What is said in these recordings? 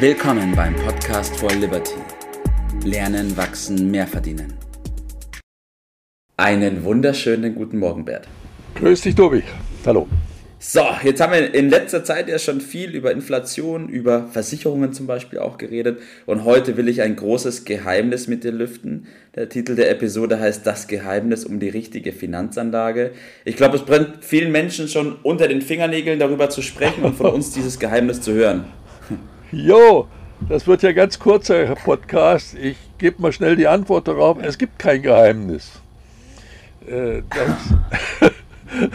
Willkommen beim Podcast for Liberty. Lernen, wachsen, mehr verdienen. Einen wunderschönen guten Morgen, Bert. Grüß dich, Tobi. Hallo. So, jetzt haben wir in letzter Zeit ja schon viel über Inflation, über Versicherungen zum Beispiel auch geredet. Und heute will ich ein großes Geheimnis mit dir lüften. Der Titel der Episode heißt Das Geheimnis um die richtige Finanzanlage. Ich glaube, es brennt vielen Menschen schon unter den Fingernägeln, darüber zu sprechen und von uns dieses Geheimnis zu hören. Jo, das wird ja ganz kurzer Podcast. Ich gebe mal schnell die Antwort darauf. Es gibt kein Geheimnis. Äh, das,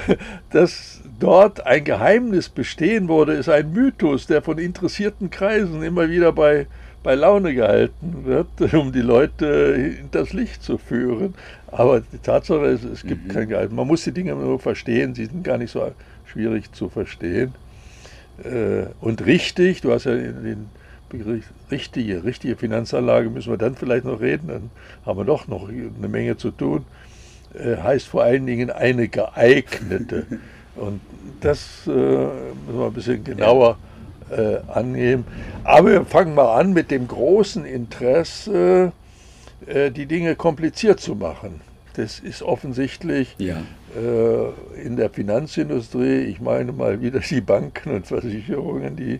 das dort ein Geheimnis bestehen wurde, ist ein Mythos, der von interessierten Kreisen immer wieder bei, bei Laune gehalten wird, um die Leute hinters Licht zu führen. Aber die Tatsache ist, es gibt mhm. kein Geheimnis. Man muss die Dinge nur verstehen, sie sind gar nicht so schwierig zu verstehen. Äh, und richtig, du hast ja den Begriff richtige, richtige Finanzanlage, müssen wir dann vielleicht noch reden, dann haben wir doch noch eine Menge zu tun, äh, heißt vor allen Dingen eine geeignete. Und das äh, müssen wir ein bisschen genauer äh, annehmen. Aber wir fangen mal an mit dem großen Interesse, äh, die Dinge kompliziert zu machen. Das ist offensichtlich ja. Äh, in der Finanzindustrie, ich meine mal wieder die Banken und Versicherungen, die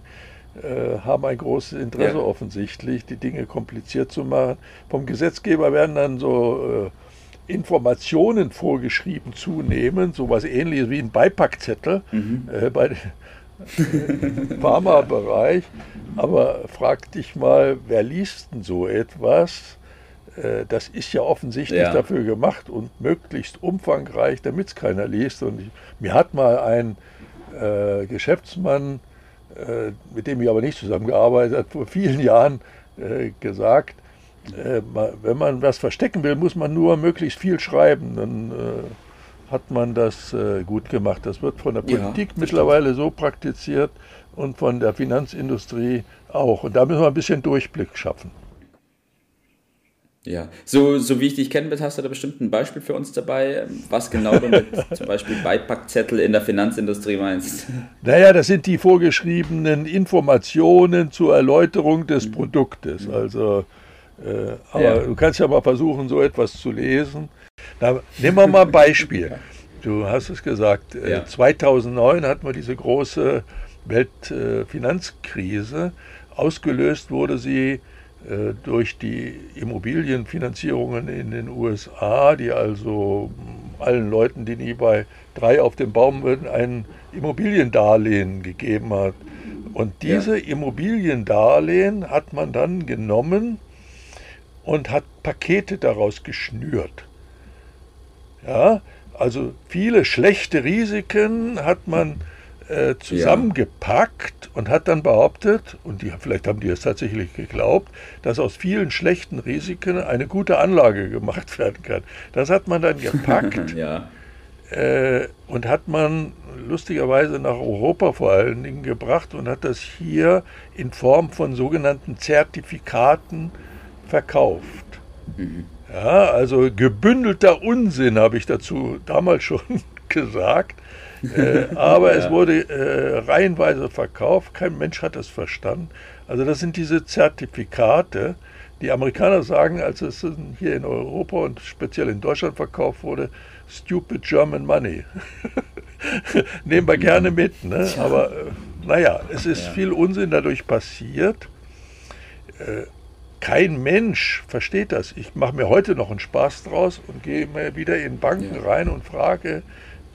äh, haben ein großes Interesse ja. offensichtlich, die Dinge kompliziert zu machen. Vom Gesetzgeber werden dann so äh, Informationen vorgeschrieben zunehmend, sowas ähnliches wie ein Beipackzettel mhm. äh, bei dem Pharmabereich. Aber frag dich mal, wer liest denn so etwas? Äh, das ist ja offensichtlich ja. dafür gemacht und möglichst umfangreich, damit es keiner liest. Und ich, mir hat mal ein äh, Geschäftsmann, äh, mit dem ich aber nicht zusammengearbeitet habe, vor vielen Jahren äh, gesagt, äh, wenn man was verstecken will, muss man nur möglichst viel schreiben. Dann äh, hat man das gut gemacht. Das wird von der Politik ja, mittlerweile so praktiziert und von der Finanzindustrie auch. Und da müssen wir ein bisschen Durchblick schaffen. Ja, so, so wie ich dich kenne, hast du da bestimmt ein Beispiel für uns dabei, was genau du mit zum Beispiel Beipackzettel in der Finanzindustrie meinst? Naja, das sind die vorgeschriebenen Informationen zur Erläuterung des mhm. Produktes. Also äh, aber ja. du kannst ja mal versuchen, so etwas zu lesen. Na, nehmen wir mal ein Beispiel. Du hast es gesagt, äh, ja. 2009 hatten wir diese große Weltfinanzkrise. Ausgelöst wurde sie äh, durch die Immobilienfinanzierungen in den USA, die also allen Leuten, die nie bei drei auf dem Baum würden, ein Immobiliendarlehen gegeben hat. Und diese ja. Immobiliendarlehen hat man dann genommen und hat Pakete daraus geschnürt. Ja, also viele schlechte Risiken hat man äh, zusammengepackt ja. und hat dann behauptet, und die, vielleicht haben die es tatsächlich geglaubt, dass aus vielen schlechten Risiken eine gute Anlage gemacht werden kann. Das hat man dann gepackt ja. äh, und hat man lustigerweise nach Europa vor allen Dingen gebracht und hat das hier in Form von sogenannten Zertifikaten verkauft. Mhm. Ja, also gebündelter Unsinn habe ich dazu damals schon gesagt. Äh, aber ja. es wurde äh, reihenweise verkauft, kein Mensch hat es verstanden. Also das sind diese Zertifikate. Die Amerikaner sagen, als es hier in Europa und speziell in Deutschland verkauft wurde, stupid German money. Nehmen wir gerne mit. Ne? Aber äh, naja, es ist ja. viel Unsinn dadurch passiert. Äh, kein Mensch versteht das. Ich mache mir heute noch einen Spaß draus und gehe mir wieder in Banken ja. rein und frage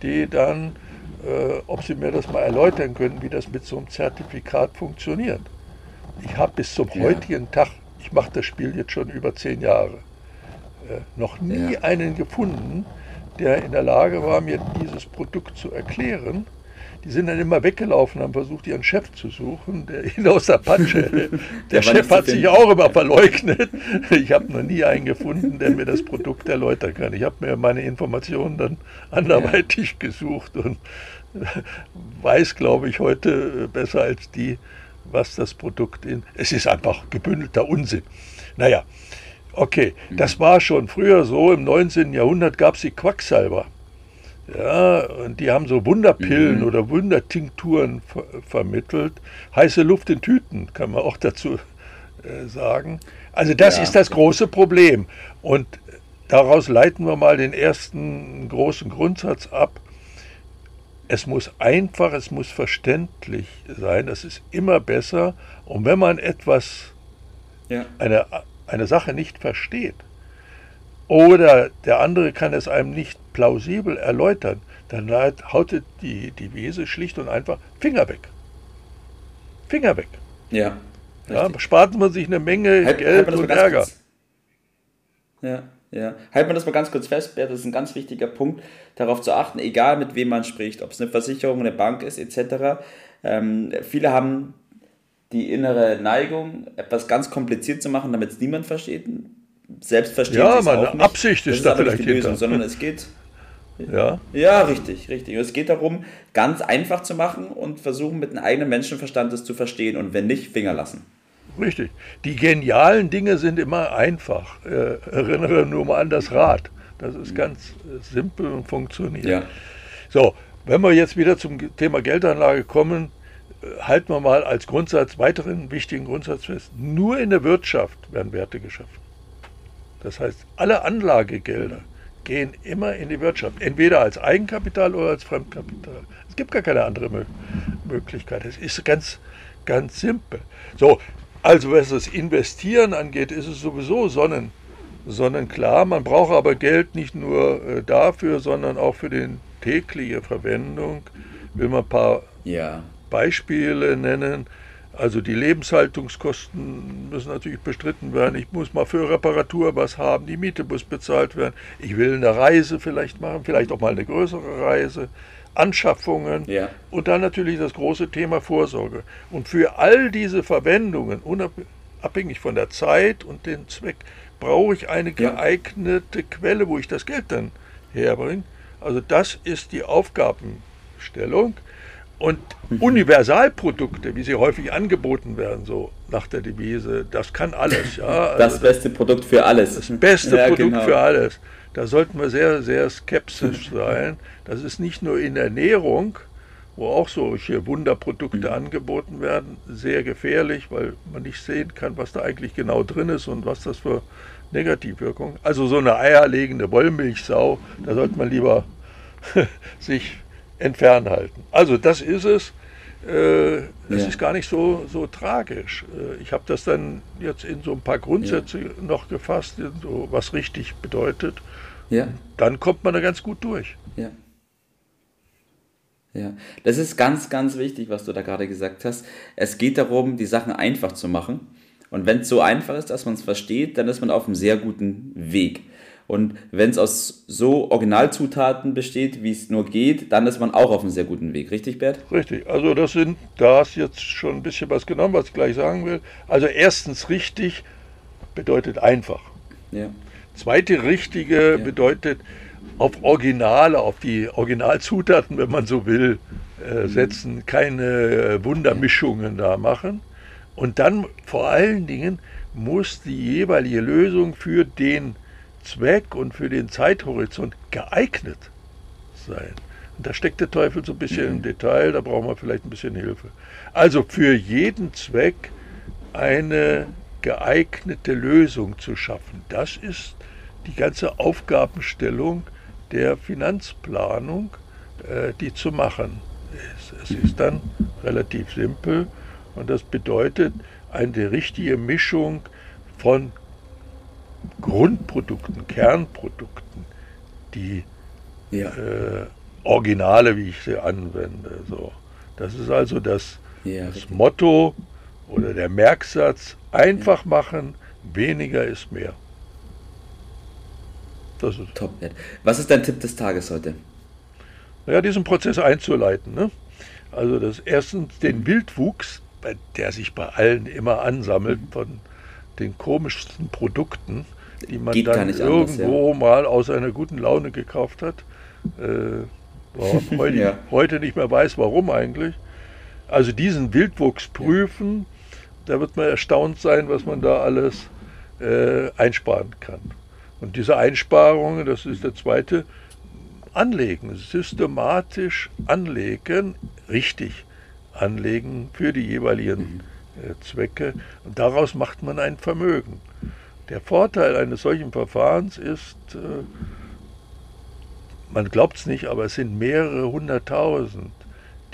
die dann, äh, ob sie mir das mal erläutern können, wie das mit so einem Zertifikat funktioniert. Ich habe bis zum ja. heutigen Tag, ich mache das Spiel jetzt schon über zehn Jahre, äh, noch nie ja. einen gefunden, der in der Lage war, mir dieses Produkt zu erklären die sind dann immer weggelaufen, haben versucht, ihren Chef zu suchen, der ihn aus der Patsche. Der, der Chef hat sich auch immer verleugnet. Ich habe noch nie einen gefunden, der mir das Produkt erläutern kann. Ich habe mir meine Informationen dann anderweitig ja. gesucht und weiß, glaube ich, heute besser als die, was das Produkt in. Es ist einfach gebündelter Unsinn. Naja, okay, mhm. das war schon früher so. Im 19. Jahrhundert gab es die Quacksalber. Ja, und die haben so Wunderpillen mhm. oder Wundertinkturen ver vermittelt. Heiße Luft in Tüten, kann man auch dazu äh, sagen. Also das ja. ist das große Problem. Und daraus leiten wir mal den ersten großen Grundsatz ab. Es muss einfach, es muss verständlich sein. Das ist immer besser. Und wenn man etwas, ja. eine, eine Sache nicht versteht, oder der andere kann es einem nicht plausibel erläutern, dann haut die Devise schlicht und einfach Finger weg. Finger weg. Ja. ja spart man sich eine Menge halt, Geld halt und Ärger. Kurz. Ja, ja. Halten wir das mal ganz kurz fest, Bert, das ist ein ganz wichtiger Punkt, darauf zu achten, egal mit wem man spricht, ob es eine Versicherung, eine Bank ist, etc. Ähm, viele haben die innere Neigung, etwas ganz kompliziert zu machen, damit es niemand versteht selbst verstehen ja, meine nicht. Absicht ist, ist da vielleicht die Lösung, sondern es geht ja. Ja, richtig, richtig. Es geht darum, ganz einfach zu machen und versuchen, mit einem eigenen Menschenverstand das zu verstehen und wenn nicht, Finger lassen. Richtig. Die genialen Dinge sind immer einfach. Äh, erinnere nur mal an das Rad. Das ist ganz äh, simpel und funktioniert. Ja. So, wenn wir jetzt wieder zum Thema Geldanlage kommen, äh, halten wir mal als Grundsatz, weiteren wichtigen Grundsatz fest. Nur in der Wirtschaft werden Werte geschaffen. Das heißt, alle Anlagegelder gehen immer in die Wirtschaft, entweder als Eigenkapital oder als Fremdkapital. Es gibt gar keine andere Möglichkeit. Es ist ganz, ganz simpel. So, also was das Investieren angeht, ist es sowieso sonnen, sonnenklar. Man braucht aber Geld nicht nur äh, dafür, sondern auch für die tägliche Verwendung. Will man ein paar ja. Beispiele nennen. Also die Lebenshaltungskosten müssen natürlich bestritten werden. Ich muss mal für Reparatur was haben, die Miete muss bezahlt werden. Ich will eine Reise vielleicht machen, vielleicht auch mal eine größere Reise. Anschaffungen ja. und dann natürlich das große Thema Vorsorge. Und für all diese Verwendungen, unabhängig von der Zeit und dem Zweck, brauche ich eine geeignete ja. Quelle, wo ich das Geld dann herbringe. Also das ist die Aufgabenstellung. Und mhm. Universalprodukte, wie sie häufig angeboten werden, so nach der Devise, das kann alles. Ja? Also das beste Produkt für alles. Das beste ja, Produkt genau. für alles. Da sollten wir sehr, sehr skeptisch sein. Das ist nicht nur in Ernährung, wo auch solche Wunderprodukte mhm. angeboten werden, sehr gefährlich, weil man nicht sehen kann, was da eigentlich genau drin ist und was das für Negativwirkungen. Also so eine eierlegende Wollmilchsau, da sollte man lieber sich entfernen halten. Also das ist es. Äh, es ja. ist gar nicht so, so tragisch. Äh, ich habe das dann jetzt in so ein paar Grundsätze ja. noch gefasst, so, was richtig bedeutet. Ja. Dann kommt man da ganz gut durch. Ja. Ja, das ist ganz, ganz wichtig, was du da gerade gesagt hast. Es geht darum, die Sachen einfach zu machen. Und wenn es so einfach ist, dass man es versteht, dann ist man auf einem sehr guten Weg. Und wenn es aus so Originalzutaten besteht, wie es nur geht, dann ist man auch auf einem sehr guten Weg. Richtig, Bert? Richtig. Also das sind, da hast jetzt schon ein bisschen was genommen, was ich gleich sagen will. Also erstens richtig bedeutet einfach. Ja. Zweite richtige ja. bedeutet auf Originale, auf die Originalzutaten, wenn man so will, äh, mhm. setzen, keine äh, Wundermischungen da machen. Und dann vor allen Dingen muss die jeweilige Lösung für den Zweck und für den Zeithorizont geeignet sein. Und da steckt der Teufel so ein bisschen mhm. im Detail, da brauchen wir vielleicht ein bisschen Hilfe. Also für jeden Zweck eine geeignete Lösung zu schaffen, das ist die ganze Aufgabenstellung der Finanzplanung, äh, die zu machen ist. Es ist dann relativ simpel und das bedeutet eine richtige Mischung von Grundprodukten, Kernprodukten, die ja. äh, Originale, wie ich sie anwende. So. Das ist also das, ja, das Motto oder der Merksatz, einfach ja. machen, weniger ist mehr. Das ist Top. Was ist dein Tipp des Tages heute? Naja, diesen Prozess einzuleiten. Ne? Also das erstens den Wildwuchs, der sich bei allen immer ansammelt von den komischsten Produkten, die man Geht dann irgendwo anders, ja. mal aus einer guten Laune gekauft hat. Äh, heute, ja. heute nicht mehr weiß, warum eigentlich. Also diesen Wildwuchs prüfen, da wird man erstaunt sein, was man da alles äh, einsparen kann. Und diese Einsparungen, das ist der zweite anlegen, systematisch anlegen, richtig anlegen für die jeweiligen äh, Zwecke. Und daraus macht man ein Vermögen. Der Vorteil eines solchen Verfahrens ist, äh, man glaubt es nicht, aber es sind mehrere hunderttausend,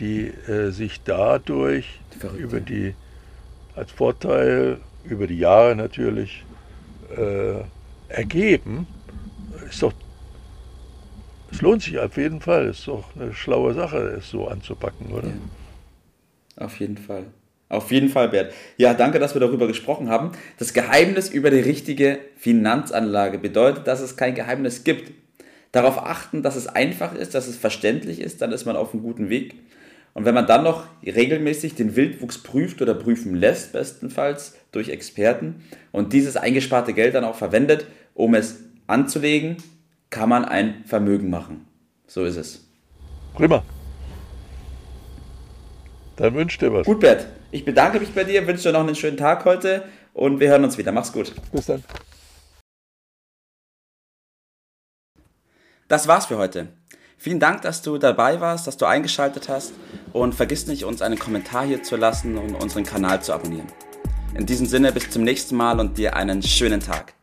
die äh, sich dadurch Verrückte. über die, als Vorteil über die Jahre natürlich äh, ergeben. Ist doch, es lohnt sich auf jeden Fall. Ist doch eine schlaue Sache, es so anzupacken, oder? Ja. Auf jeden Fall. Auf jeden Fall, Bert. Ja, danke, dass wir darüber gesprochen haben. Das Geheimnis über die richtige Finanzanlage bedeutet, dass es kein Geheimnis gibt. Darauf achten, dass es einfach ist, dass es verständlich ist, dann ist man auf einem guten Weg. Und wenn man dann noch regelmäßig den Wildwuchs prüft oder prüfen lässt, bestenfalls durch Experten, und dieses eingesparte Geld dann auch verwendet, um es anzulegen, kann man ein Vermögen machen. So ist es. Prima. Dann wünsche dir was. Gut, Bert. Ich bedanke mich bei dir, wünsche dir noch einen schönen Tag heute und wir hören uns wieder. Mach's gut. Bis dann. Das war's für heute. Vielen Dank, dass du dabei warst, dass du eingeschaltet hast und vergiss nicht, uns einen Kommentar hier zu lassen und unseren Kanal zu abonnieren. In diesem Sinne, bis zum nächsten Mal und dir einen schönen Tag.